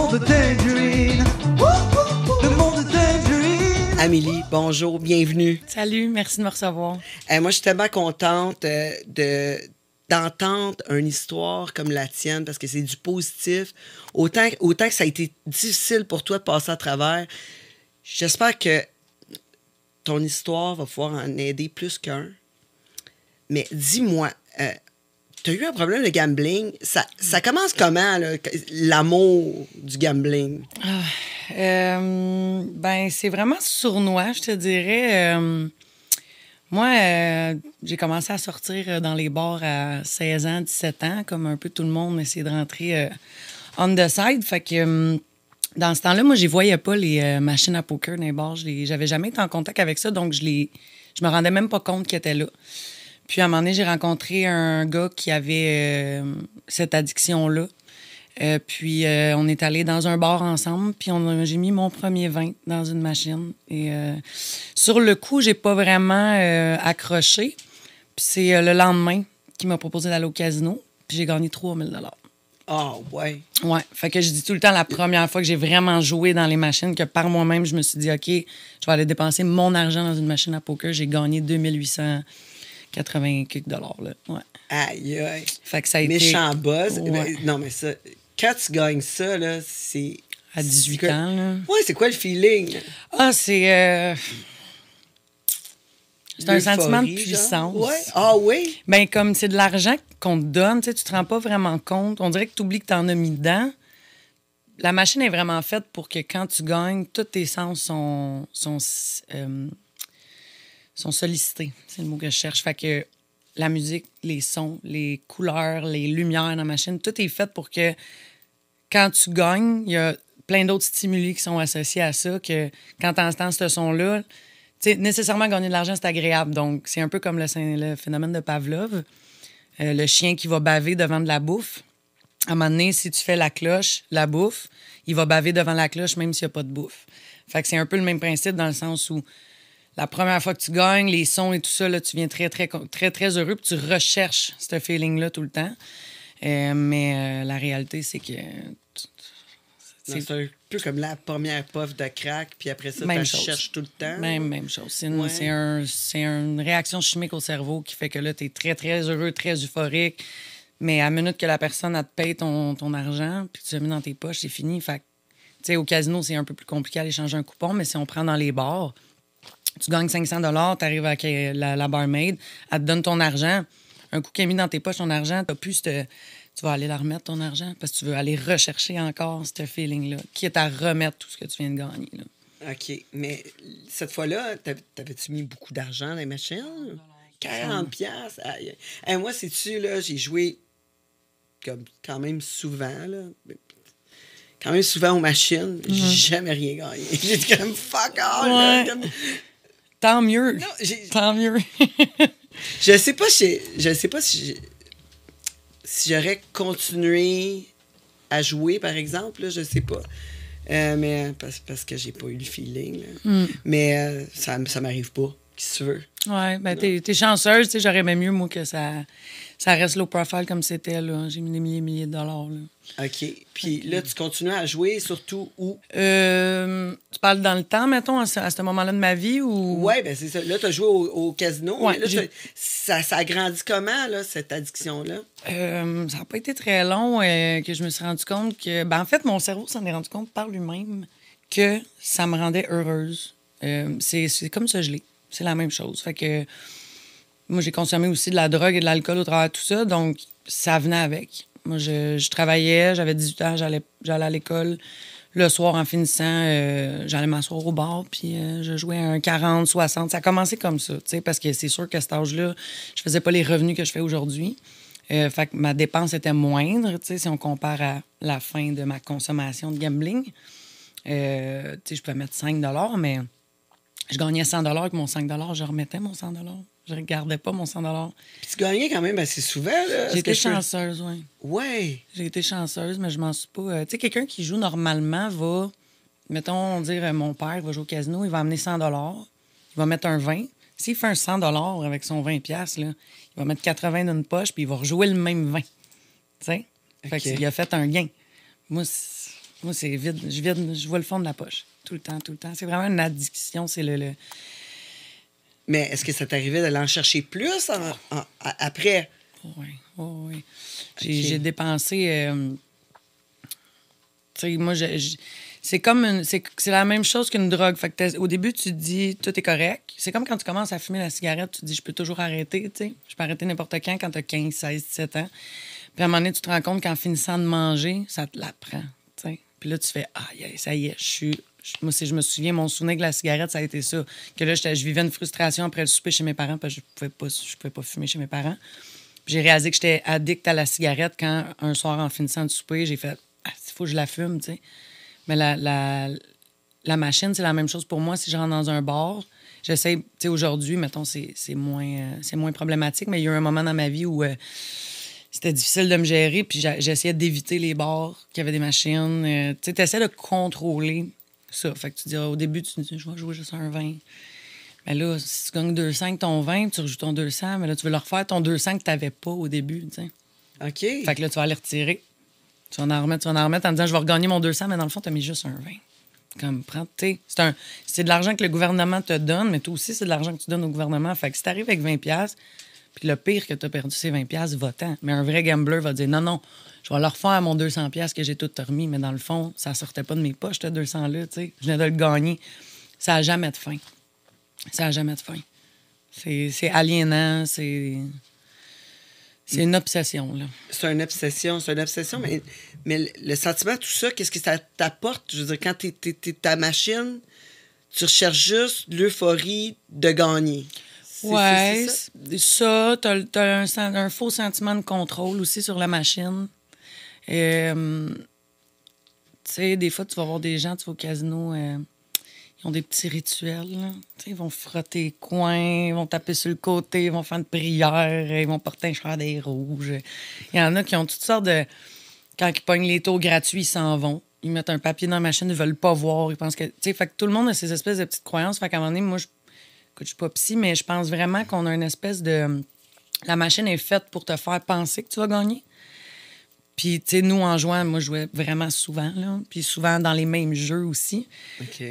monde de Tangerine. Le monde Tangerine. Amélie, bonjour, bienvenue. Salut, merci de me recevoir. Euh, moi, je suis tellement contente euh, de d'entendre une histoire comme la tienne parce que c'est du positif. Autant, autant que ça a été difficile pour toi de passer à travers, j'espère que ton histoire va pouvoir en aider plus qu'un. Mais dis-moi, euh, tu as eu un problème de gambling? Ça, ça commence comment, l'amour du gambling? Euh, ben, c'est vraiment sournois, je te dirais. Euh, moi, euh, j'ai commencé à sortir dans les bars à 16 ans, 17 ans, comme un peu tout le monde, essayer de rentrer on the side. Fait que dans ce temps-là, moi, je voyais pas les machines à poker dans les bars. J'avais jamais été en contact avec ça, donc je les, me rendais même pas compte qu'ils étaient là. Puis à un moment donné, j'ai rencontré un gars qui avait euh, cette addiction-là. Euh, puis euh, on est allé dans un bar ensemble, puis j'ai mis mon premier vin dans une machine. Et sur le coup, j'ai pas vraiment accroché. Puis c'est le lendemain qu'il m'a proposé d'aller au casino, puis j'ai gagné 3000 dollars. Ah, ouais. Ouais, fait que je dis tout le temps la première fois que j'ai vraiment joué dans les machines que par moi-même, je me suis dit OK, je vais aller dépenser mon argent dans une machine à poker, j'ai gagné 2880 quelques dollars là. Ouais. Aïe, aïe. Fait que ça a été Méchant buzz. Ouais. Ben, Non, mais ça, quand tu gagnes ça, là, c'est. à 18 c'est- ans là. Ouais, c'est quoi le feeling? Ah, c'est euh, c'est un sentiment de puissance. Ouais. Ah, oui? Ben, comme c'est de l'argent qu'on te donne, tu tu te rends pas vraiment compte. On dirait que tu oublies que tu en as mis dedans. La machine est vraiment faite pour que quand tu gagnes, tous tes sens sont, sont, euh, sont sollicités. C'est le mot que je cherche. Fait que la musique, les sons, les couleurs, les lumières dans la machine, tout est fait pour que quand tu gagnes, il y a plein d'autres stimuli qui sont associés à ça, que quand tu entends ce son-là, tu sais, nécessairement gagner de l'argent, c'est agréable. Donc, c'est un peu comme le, phénomène de Pavlov, Euh, le chien qui va baver devant de la bouffe. À un moment donné, si tu fais la cloche, la bouffe, il va baver devant la cloche même s'il n'y a pas de bouffe. Fait que c'est un peu le même principe dans le sens où la première fois que tu gagnes, les sons et tout ça, là, tu viens très, très, très, très heureux, puis tu recherches ce feeling-là tout le temps. Euh, mais euh, la réalité, c'est que C'est un peu comme la première puff de crack, puis après ça, tu cherches tout le temps. Même, même chose. C'est une, Ouais. c'est un- c'est une réaction chimique au cerveau qui fait que là, tu es très, très heureux, très euphorique. Mais à la minute que la personne elle te paye ton, ton argent, puis tu l'as mis dans tes poches, c'est fini. Fait que, tu sais, au casino, c'est un peu plus compliqué d'aller changer un coupon, mais si on prend dans les bars, tu gagnes 500 tu arrives avec euh, la, la barmaid, elle te donne ton argent. Un coup qu'elle a mis dans tes poches ton argent, t'as plus cette- Tu vas aller la remettre, ton argent, parce que tu veux aller rechercher encore ce feeling-là, qui est à remettre tout ce que tu viens de gagner. Là. OK. Mais cette fois-là, t'avais- t'avais-tu mis beaucoup d'argent dans les machines? 40 piastres? Aïe. Hey, moi, sais-tu, là, j'ai joué comme quand même souvent, là. Quand même souvent aux machines. J'ai jamais rien gagné. J'étais comme fuck all. là, Ouais. comme- Tant mieux. Non, Tant mieux. Je sais pas si je sais pas si j'aurais continué à jouer par exemple, là, je sais pas. Euh, mais parce, parce que j'ai pas eu le feeling. Hmm. Mais euh, ça ça m'arrive pas. Qu'est-ce que tu veux Ouais, ben t'es, t'es chanceuse, tu sais, j'aurais aimé mieux, moi, que ça, ça reste low profile comme c'était, là. J'ai mis des milliers, milliers de dollars, là. OK. Puis là tu continues à jouer surtout où? Euh, tu parles dans le temps, mettons, à ce, moment-là de ma vie, ou... Ouais, ben c'est ça. Là tu as joué au, au casino, Ouais, là, ça ça a grandi comment là cette addiction là Euh, ça n'a pas été très long euh, que je me suis rendu compte que... Ben, en fait, mon cerveau s'en est rendu compte par lui-même que ça me rendait heureuse. C'est, c'est comme ça, je l'ai. C'est la même chose. Fait que moi, j'ai consommé aussi de la drogue et de l'alcool au travers de tout ça, donc ça venait avec. Moi, je, travaillais, j'avais 18 ans, j'allais, à l'école. Le soir, en finissant, euh, j'allais m'asseoir au bar, puis euh, je jouais un 40, 60. Ça a commencé comme ça, tu sais, parce que c'est sûr qu'à cet âge-là, je faisais pas les revenus que je fais aujourd'hui. Euh, fait que ma dépense était moindre, tu sais, si on compare à la fin de ma consommation de gambling. Tu sais, je pouvais mettre 5 mais je gagnais 100 avec mon 5 je remettais mon 100 Je regardais pas mon 100 Puis tu gagnais quand même assez souvent là. J'ai été chanceuse, oui. Ouais. J'ai été chanceuse, mais je m'en suis pas. euh, tu sais, quelqu'un qui joue normalement va. Mettons, dire, euh, mon père va jouer au casino, il va amener 100 il va mettre un 20. S'il fait un 100 avec son 20 pièces là, il va mettre 80 dans une poche, puis il va rejouer le même 20. Tu sais? Fait OK. qu'il a fait un gain. Moi, c'est- Moi, c'est vide. Je vide, je vois le fond de la poche. Tout le temps, tout le temps. C'est vraiment une addiction. C'est le, le- Mais est-ce que ça t'arrivait d'aller en chercher plus en- en- a- après? Oui, oui, oui. J'ai dépensé. euh, tu sais, moi, je- je- c'est comme c'est la même chose qu'une drogue. Fait que au début, tu te dis tout est correct. C'est comme quand tu commences à fumer la cigarette, tu te dis je peux toujours arrêter. tu sais. Je peux arrêter n'importe quand quand tu as 15, 16, 17 ans. Puis à un moment donné, tu te rends compte qu'en finissant de manger, ça te l'apprend. Puis là, tu fais Ah, ça y est, je suis. Moi, je me souviens, mon souvenir de la cigarette, ça a été ça. Que là, je vivais une frustration après le souper chez mes parents parce que je pouvais pas, je pouvais pas fumer chez mes parents. J'ai réalisé que j'étais addict à la cigarette quand, un soir, en finissant de souper, j'ai fait Ah, il faut que je la fume, tu sais. Mais la, la, la machine, c'est la même chose pour moi. Si je rentre dans un bar, j'essaie, tu sais, aujourd'hui, mettons, c'est moins, euh, moins problématique, mais il y a eu un moment dans ma vie où euh, c'était difficile de me gérer, puis j'essayais d'éviter les bars qui avaient des machines. Euh, tu sais, de contrôler ça. Fait que tu dis, ah, au début, tu dis, je vais jouer juste un 20. Mais là, si tu gagnes 200 que ton 20, tu rejoues ton 200, mais là, tu veux le refaire ton 200 que tu n'avais pas au début, tu sais. OK. Fait que là, tu vas aller retirer. Tu vas en remettre, tu vas en remettre en disant, je vais regagner mon 200, mais dans le fond, tu as mis juste un 20. Comme, prends, tu sais, c'est de l'argent que le gouvernement te donne, mais toi aussi, c'est de l'argent que tu donnes au gouvernement. Fait que si tu arrives avec 20$, piastres, puis le pire que tu as perdu, c'est 20$, piastres, va-t'en. Mais un vrai gambler va dire, non, non, je vais leur refaire mon 200$ piastres que j'ai tout remis, mais dans le fond, ça sortait pas de mes poches, ce 200$-là, tu sais. Je venais de le gagner. Ça n'a jamais de fin. Ça n'a jamais de fin. C'est aliénant, c'est. C'est une obsession, là. C'est une obsession, c'est une obsession, mais, le- sentiment, tout ça, qu'est-ce que ça t'apporte? Je veux dire, quand t'es, t'es ta machine, tu recherches juste l'euphorie de gagner. Ouais, ça? ça. T'as, un, faux sentiment de contrôle aussi sur la machine. Euh, tu sais, des fois, tu vas voir des gens, tu vas au casino, euh, ils ont des petits rituels. là. Ils vont frotter les coins, ils vont taper sur le côté, ils vont faire une prière, ils vont porter un chandail rouge. Il y en a qui ont toutes sortes de... Quand ils pognent les taux gratuits, ils s'en vont. Ils mettent un papier dans la machine, ils veulent pas voir. Ils pensent que... Tu sais, fait que tout le monde a ces espèces de petites croyances. Fait qu'à un moment donné, moi, je Écoute, je suis pas psy, mais je pense vraiment qu'on a une espèce de. La machine est faite pour te faire penser que tu vas gagner. Puis, tu sais, nous, en jouant, moi, je jouais vraiment souvent, là. Puis souvent dans les mêmes jeux aussi. OK.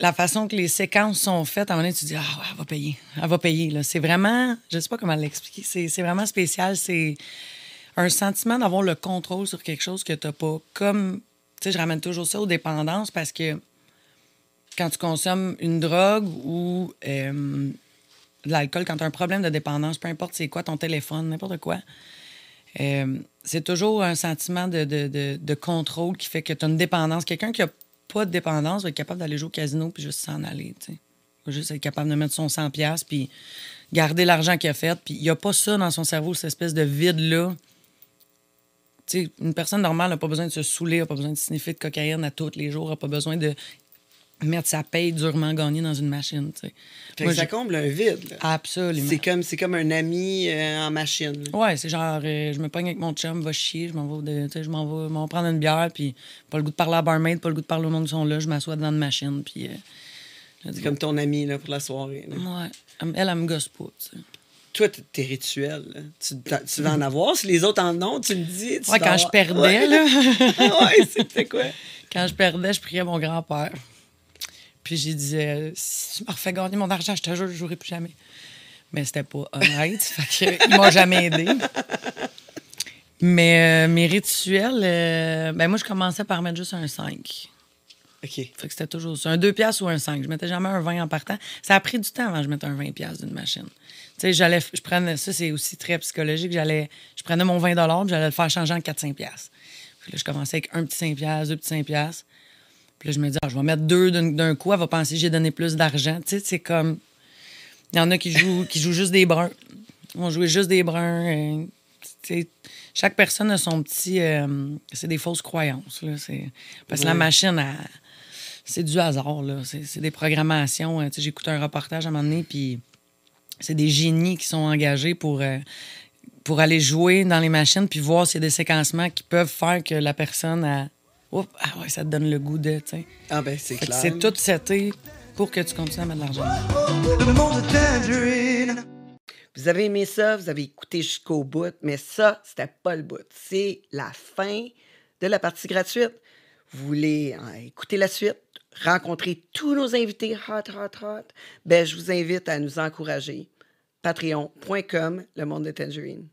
La façon que les séquences sont faites, à un moment donné, tu te dis, ah, elle va payer. Elle va payer, là. C'est vraiment. Je sais pas comment l'expliquer. C'est c'est vraiment spécial. C'est un sentiment d'avoir le contrôle sur quelque chose que tu pas. Comme. Tu sais, je ramène toujours ça aux dépendances parce que quand tu consommes une drogue ou euh, de l'alcool, quand tu as un problème de dépendance, peu importe c'est quoi, ton téléphone, n'importe quoi, euh, c'est toujours un sentiment de, de- de- contrôle qui fait que tu as une dépendance. Quelqu'un qui a pas de dépendance va être capable d'aller jouer au casino puis juste s'en aller. Il va juste être capable de mettre son 100$ puis garder l'argent qu'il a fait. Puis il n'y a pas ça dans son cerveau, cette espèce de vide-là. Tu sais, une personne normale n'a pas besoin de se saouler, n'a pas besoin de sniffer de cocaïne à tous les jours, n'a pas besoin de mettre sa paye durement gagnée dans une machine. tu sais. Fait Moi, que ça comble un vide. là. Absolument. C'est comme, c'est comme un ami euh, en machine. Ouais, c'est genre, euh, je me pogne avec mon chum, va chier, je m'en vais, je m'en vais, m'en prendre une bière, puis pas le goût de parler à la barmaid, pas le goût de parler au monde qui sont là, je m'assois devant une machine, puis. euh, C'est comme ton ami là, pour la soirée. là. Ouais, elle, elle, elle me gosse pas, tu sais. Toi, tes rituels, là, tu, tu vas en avoir. Si les autres en ont, tu me dis. tu Ouais, quand je perdais, Ouais. là. ouais, c'était quoi? quand je perdais, je priais mon grand-père. Puis j'ai disais, si tu me refais gagner mon argent, je te jure, je jouerai plus jamais. Mais c'était pas honnête. fait que, il m'a jamais aidé. Mais euh, mes rituels, euh, ben moi, je commençais par mettre juste un 5. OK. Fait que c'était toujours ça. Un 2 piastres ou un 5. Je mettais jamais un 20 en partant. Ça a pris du temps avant que je mette un 20 piastres d'une machine. Tu sais, j'allais, je prenais, ça c'est aussi très psychologique, j'allais, je prenais mon 20 puis j'allais le faire changer en 4-5 piastres. Puis là, je commençais avec un petit 5 piastres, deux petits 5 piastres. Puis là, je me dis, ah, je vais mettre deux d'un, coup, elle va penser que j'ai donné plus d'argent. Tu sais, c'est comme, il y en a qui jouent, qui jouent juste des bruns. Ils vont jouer juste des bruns. euh, tu sais, chaque personne a son petit. euh, c'est des fausses croyances. Là, c'est, parce que la machine, c'est du hasard. Là, c'est, des programmations. euh, tu sais, j'ai écouté un reportage à un moment donné, puis c'est des génies qui sont engagés pour, euh, pour aller jouer dans les machines, puis voir s'il y a des séquencements qui peuvent faire que la personne a. Oups, ah ouais, ça te donne le goût de. tu sais. Ah, ben, c'est clair. c'est tout seté pour que tu continues à mettre de l'argent. Le monde de Tangerine. Vous avez aimé ça, vous avez écouté jusqu'au bout, mais ça, c'était pas le bout. C'est la fin de la partie gratuite. vous voulez euh, écouter la suite, rencontrer tous nos invités hot, hot, hot, ben, je vous invite à nous encourager. Patreon.com, le monde de Tangerine.